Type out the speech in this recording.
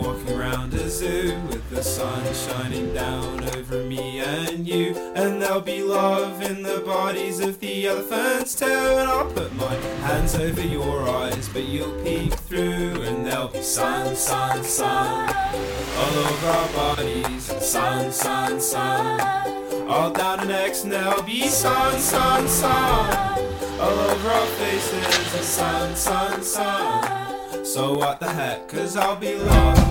walking around a zoo with the sun shining down over me and you. And there'll be love in the bodies of the elephants too. And I'll put my hands over your eyes, but you'll peek through. And there'll be sun, sun, sun all over our bodies. Sun, sun, sun all down our necks. And there'll be sun, sun, sun all over our faces. Sun, sun, sun. So what the heck, cause I'll be loved